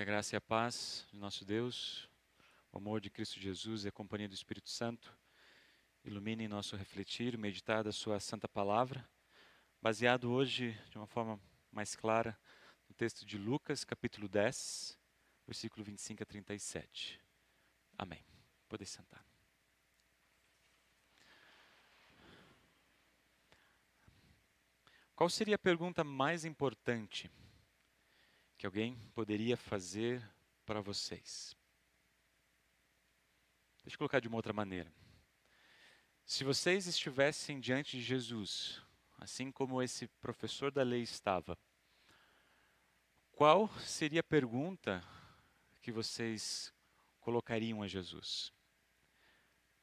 Que a graça e a paz de nosso Deus, o amor de Cristo Jesus e a companhia do Espírito Santo iluminem nosso refletir, meditar da Sua Santa Palavra, baseado hoje de uma forma mais clara no texto de Lucas, capítulo 10, versículo 25 a 37. Amém. Podem sentar. Qual seria a pergunta mais importante que alguém poderia fazer para vocês? Deixa eu colocar de uma outra maneira. Se vocês estivessem diante de Jesus, assim como esse professor da lei estava, qual seria a pergunta que vocês colocariam a Jesus?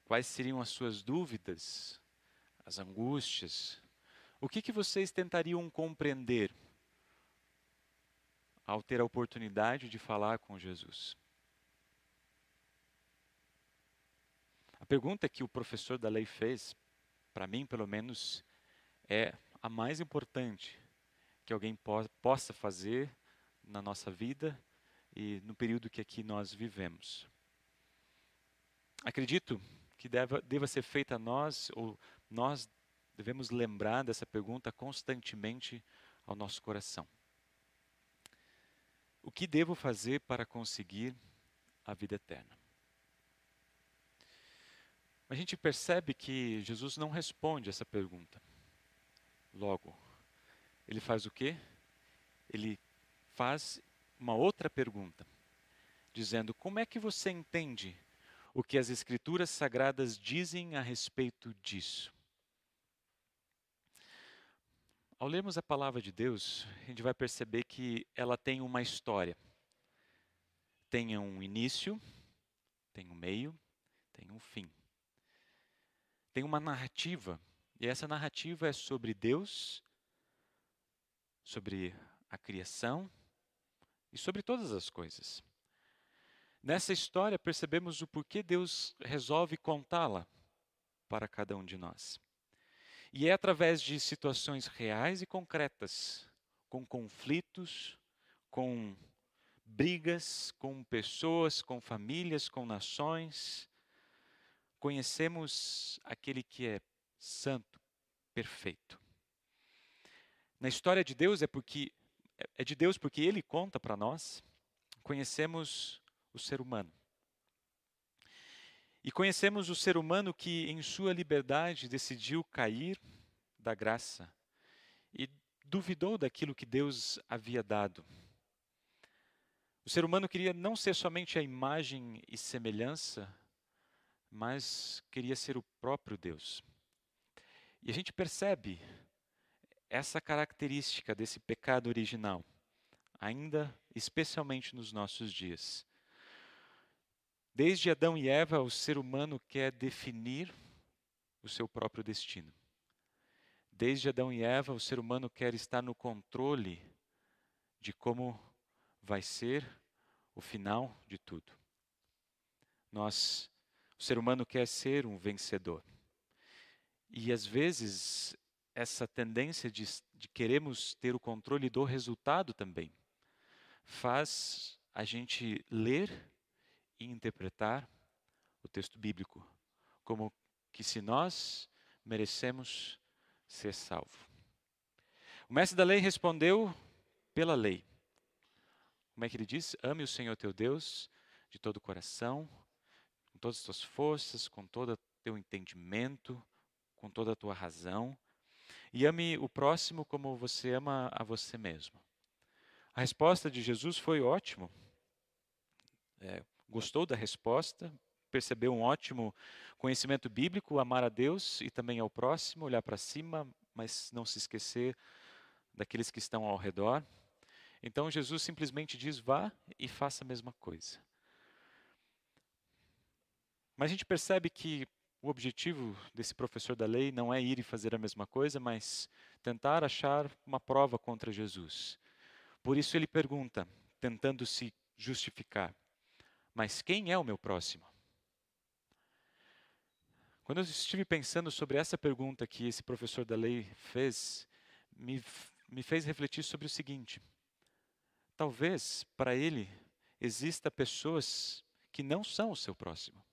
Quais seriam as suas dúvidas, as angústias? O que, que vocês tentariam compreender ao ter a oportunidade de falar com Jesus? A pergunta que o professor da lei fez, para mim pelo menos, é a mais importante que alguém po possa fazer na nossa vida e no período que aqui nós vivemos. Acredito que deva, deva ser feita a nós, ou nós devemos lembrar dessa pergunta constantemente ao nosso coração. O que devo fazer para conseguir a vida eterna? A gente percebe que Jesus não responde essa pergunta. Logo, ele faz o quê? Ele faz uma outra pergunta, dizendo: Como é que você entende o que as Escrituras Sagradas dizem a respeito disso? Ao lermos a palavra de Deus, a gente vai perceber que ela tem uma história. Tem um início, tem um meio, tem um fim. Tem uma narrativa, e essa narrativa é sobre Deus, sobre a criação e sobre todas as coisas. Nessa história percebemos o porquê Deus resolve contá-la para cada um de nós. E é através de situações reais e concretas, com conflitos, com brigas, com pessoas, com famílias, com nações, conhecemos aquele que é santo, perfeito. Na história de Deus é porque é de Deus porque ele conta para nós. Conhecemos o ser humano. E conhecemos o ser humano que, em sua liberdade, decidiu cair da graça e duvidou daquilo que Deus havia dado. O ser humano queria não ser somente a imagem e semelhança, mas queria ser o próprio Deus. E a gente percebe essa característica desse pecado original, ainda especialmente nos nossos dias. Desde Adão e Eva, o ser humano quer definir o seu próprio destino. Desde Adão e Eva, o ser humano quer estar no controle de como vai ser o final de tudo. Nós, o ser humano quer ser um vencedor. E às vezes essa tendência de, de queremos ter o controle do resultado também faz a gente ler e interpretar o texto bíblico como que se nós merecemos ser salvo. O mestre da lei respondeu pela lei. Como é que ele diz? Ame o Senhor teu Deus de todo o coração, com todas as tuas forças, com todo o teu entendimento, com toda a tua razão, e ame o próximo como você ama a você mesmo. A resposta de Jesus foi ótimo. É, gostou da resposta, percebeu um ótimo conhecimento bíblico, amar a Deus e também ao próximo, olhar para cima, mas não se esquecer daqueles que estão ao redor. Então Jesus simplesmente diz: vá e faça a mesma coisa. Mas a gente percebe que o objetivo desse professor da lei não é ir e fazer a mesma coisa, mas tentar achar uma prova contra Jesus. Por isso ele pergunta, tentando se justificar: mas quem é o meu próximo? Quando eu estive pensando sobre essa pergunta que esse professor da lei fez, me, me fez refletir sobre o seguinte: talvez para ele exista pessoas que não são o seu próximo.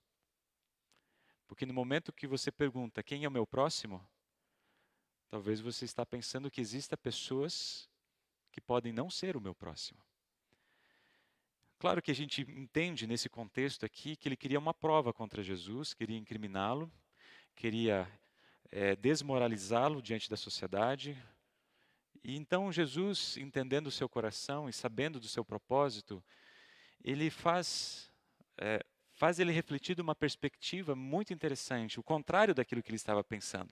Porque no momento que você pergunta quem é o meu próximo, talvez você está pensando que exista pessoas que podem não ser o meu próximo. Claro que a gente entende nesse contexto aqui que ele queria uma prova contra Jesus, queria incriminá-lo, queria é, desmoralizá-lo diante da sociedade. E então Jesus, entendendo o seu coração e sabendo do seu propósito, ele faz é, faz ele refletir de uma perspectiva muito interessante, o contrário daquilo que ele estava pensando.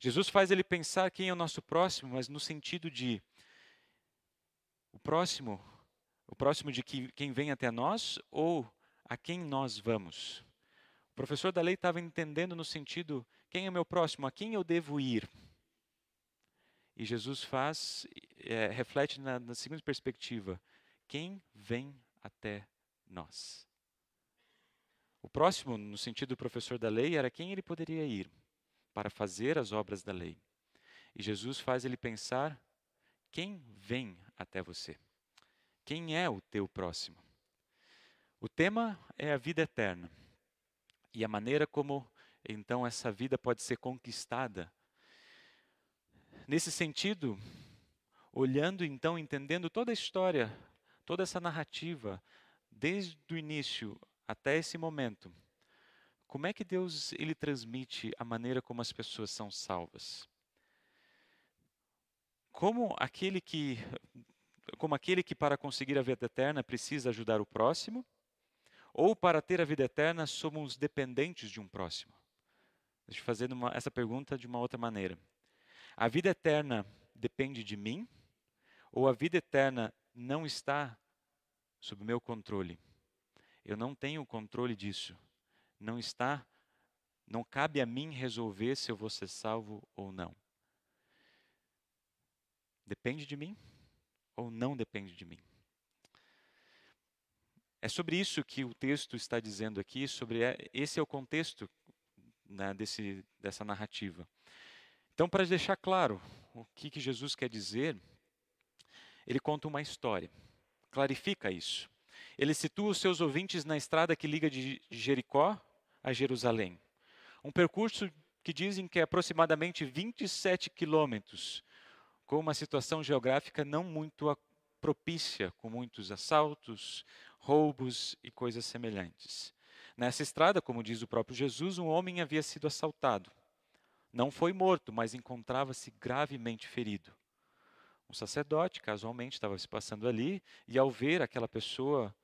Jesus faz ele pensar quem é o nosso próximo, mas no sentido de o próximo, o próximo de que, quem vem até nós ou a quem nós vamos. O professor da lei estava entendendo no sentido quem é meu próximo, a quem eu devo ir. E Jesus faz, é, reflete na, na seguinte perspectiva: quem vem até nós. O próximo, no sentido do professor da lei, era quem ele poderia ir para fazer as obras da lei. E Jesus faz ele pensar: quem vem até você? Quem é o teu próximo? O tema é a vida eterna e a maneira como então essa vida pode ser conquistada. Nesse sentido, olhando então, entendendo toda a história, toda essa narrativa, desde o início até esse momento, como é que Deus ele transmite a maneira como as pessoas são salvas? Como aquele que como aquele que para conseguir a vida eterna precisa ajudar o próximo, ou para ter a vida eterna somos dependentes de um próximo? Deixa eu fazer uma, essa pergunta de uma outra maneira. A vida eterna depende de mim, ou a vida eterna não está sob meu controle? Eu não tenho controle disso. Não está, não cabe a mim resolver se eu vou ser salvo ou não. Depende de mim ou não depende de mim? É sobre isso que o texto está dizendo aqui, sobre esse é o contexto né, desse, dessa narrativa. Então, para deixar claro o que, que Jesus quer dizer, ele conta uma história, clarifica isso ele situa os seus ouvintes na estrada que liga de Jericó a Jerusalém. Um percurso que dizem que é aproximadamente 27 quilômetros, com uma situação geográfica não muito propícia, com muitos assaltos, roubos e coisas semelhantes. Nessa estrada, como diz o próprio Jesus, um homem havia sido assaltado. Não foi morto, mas encontrava-se gravemente ferido. Um sacerdote, casualmente, estava se passando ali e, ao ver aquela pessoa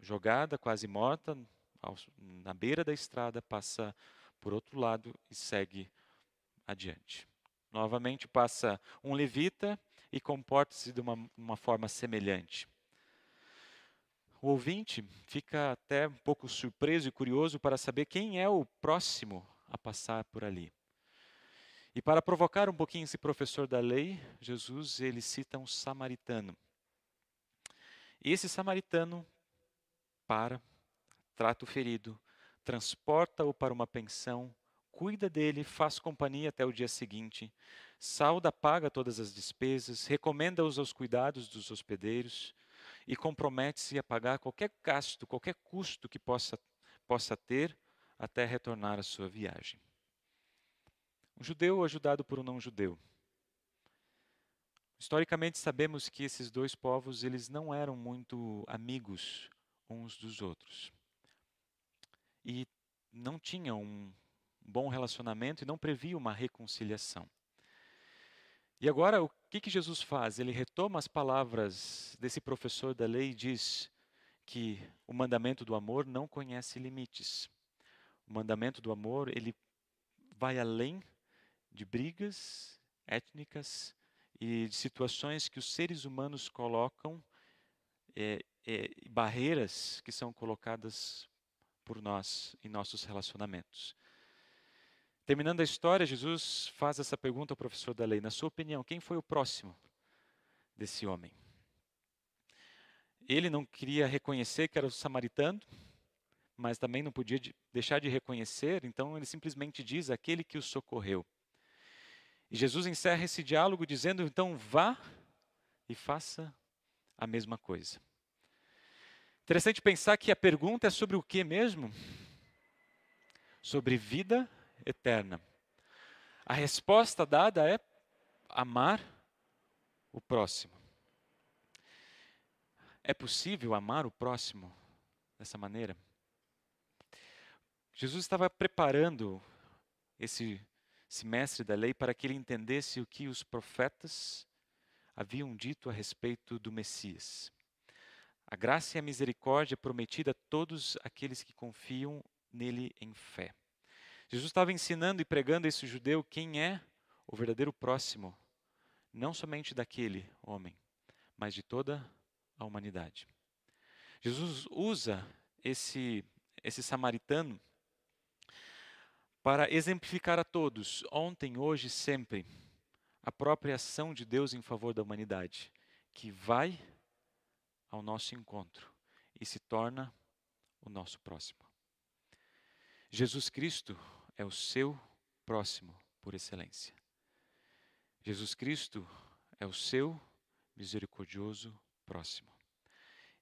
jogada, quase morta, na beira da estrada, passa por outro lado e segue adiante. Novamente passa um levita e comporta-se de uma, uma forma semelhante. O ouvinte fica até um pouco surpreso e curioso para saber quem é o próximo a passar por ali. E para provocar um pouquinho esse professor da lei, Jesus ele cita um samaritano. E esse samaritano para, trata o ferido, transporta-o para uma pensão, cuida dele, faz companhia até o dia seguinte, salda, paga todas as despesas, recomenda-os aos cuidados dos hospedeiros e compromete-se a pagar qualquer gasto, qualquer custo que possa, possa ter até retornar à sua viagem. Um judeu ajudado por um não-judeu. Historicamente sabemos que esses dois povos eles não eram muito amigos uns dos outros. E não tinham um bom relacionamento e não previam uma reconciliação. E agora, o que, que Jesus faz? Ele retoma as palavras desse professor da lei e diz que o mandamento do amor não conhece limites. O mandamento do amor, ele vai além de brigas étnicas e de situações que os seres humanos colocam é, é, barreiras que são colocadas por nós em nossos relacionamentos. Terminando a história, Jesus faz essa pergunta ao professor da lei: na sua opinião, quem foi o próximo desse homem? Ele não queria reconhecer que era o samaritano, mas também não podia deixar de reconhecer, então ele simplesmente diz: aquele que o socorreu. E Jesus encerra esse diálogo dizendo: então vá e faça a mesma coisa. Interessante pensar que a pergunta é sobre o que mesmo? Sobre vida eterna. A resposta dada é amar o próximo. É possível amar o próximo dessa maneira? Jesus estava preparando esse, esse mestre da lei para que ele entendesse o que os profetas haviam dito a respeito do Messias. A graça e a misericórdia prometida a todos aqueles que confiam nele em fé. Jesus estava ensinando e pregando a esse judeu quem é o verdadeiro próximo, não somente daquele homem, mas de toda a humanidade. Jesus usa esse, esse samaritano para exemplificar a todos, ontem, hoje, sempre, a própria ação de Deus em favor da humanidade, que vai ao nosso encontro e se torna o nosso próximo. Jesus Cristo é o seu próximo por excelência. Jesus Cristo é o seu misericordioso próximo.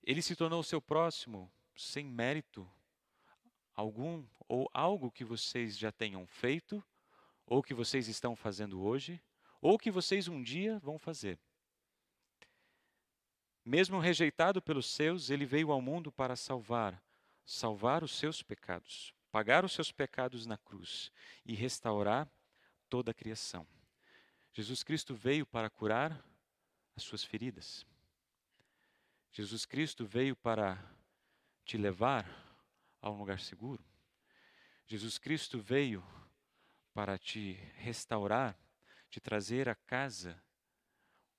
Ele se tornou o seu próximo sem mérito algum ou algo que vocês já tenham feito, ou que vocês estão fazendo hoje, ou que vocês um dia vão fazer. Mesmo rejeitado pelos seus, ele veio ao mundo para salvar, salvar os seus pecados, pagar os seus pecados na cruz e restaurar toda a criação. Jesus Cristo veio para curar as suas feridas. Jesus Cristo veio para te levar a um lugar seguro. Jesus Cristo veio para te restaurar, te trazer a casa,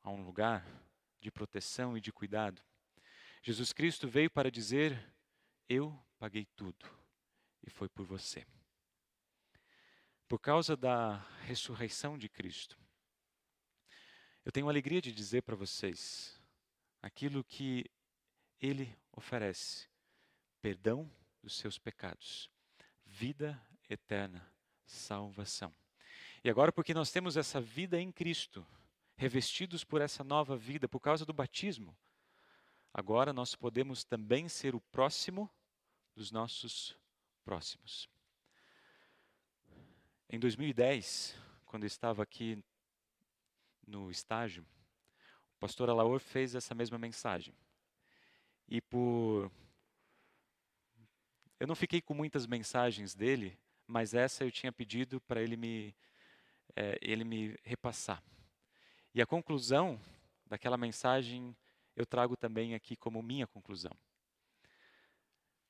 a um lugar de proteção e de cuidado. Jesus Cristo veio para dizer: Eu paguei tudo e foi por você. Por causa da ressurreição de Cristo, eu tenho alegria de dizer para vocês aquilo que Ele oferece: perdão dos seus pecados, vida eterna, salvação. E agora, porque nós temos essa vida em Cristo, revestidos por essa nova vida, por causa do batismo, agora nós podemos também ser o próximo dos nossos próximos. Em 2010, quando eu estava aqui no estágio, o pastor Alaor fez essa mesma mensagem. E por eu não fiquei com muitas mensagens dele, mas essa eu tinha pedido para ele me, é, ele me repassar. E a conclusão daquela mensagem eu trago também aqui como minha conclusão.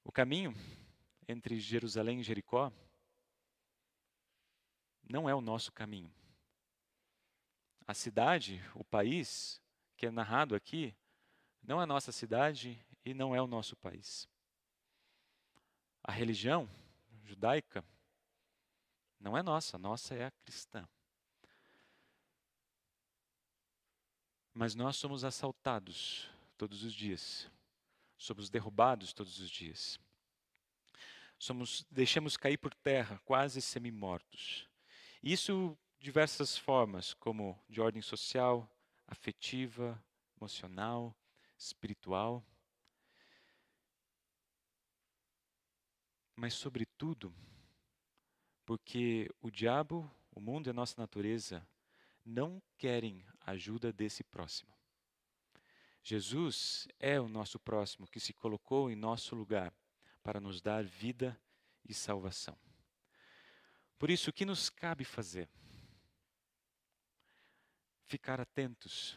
O caminho entre Jerusalém e Jericó não é o nosso caminho. A cidade, o país que é narrado aqui, não é a nossa cidade e não é o nosso país. A religião judaica não é nossa, nossa é a cristã. Mas nós somos assaltados todos os dias, somos derrubados todos os dias. Somos, deixamos cair por terra, quase semi-mortos. Isso diversas formas, como de ordem social, afetiva, emocional, espiritual. mas, sobretudo, porque o diabo, o mundo e a nossa natureza não querem ajuda desse próximo. Jesus é o nosso próximo que se colocou em nosso lugar para nos dar vida e salvação. Por isso, o que nos cabe fazer? Ficar atentos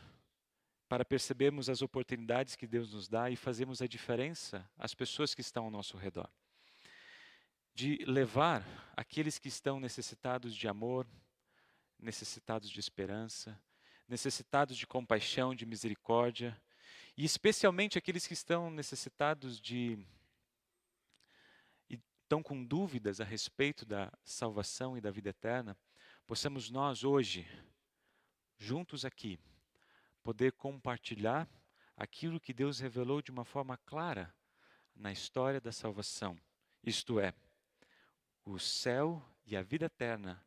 para percebermos as oportunidades que Deus nos dá e fazermos a diferença às pessoas que estão ao nosso redor de levar aqueles que estão necessitados de amor, necessitados de esperança, necessitados de compaixão, de misericórdia, e especialmente aqueles que estão necessitados de estão com dúvidas a respeito da salvação e da vida eterna, possamos nós hoje, juntos aqui, poder compartilhar aquilo que Deus revelou de uma forma clara na história da salvação. Isto é, o céu e a vida eterna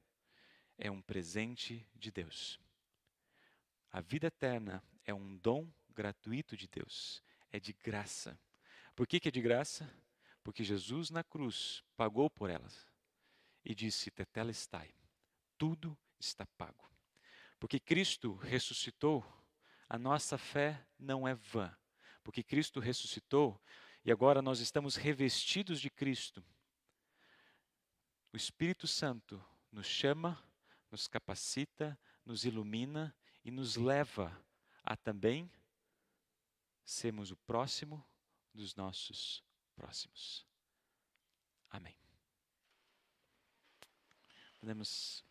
é um presente de Deus. A vida eterna é um dom gratuito de Deus, é de graça. Por que, que é de graça? Porque Jesus na cruz pagou por elas e disse: Tetelestai, tudo está pago. Porque Cristo ressuscitou, a nossa fé não é vã. Porque Cristo ressuscitou e agora nós estamos revestidos de Cristo. O Espírito Santo nos chama, nos capacita, nos ilumina e nos leva a também sermos o próximo dos nossos próximos. Amém. Podemos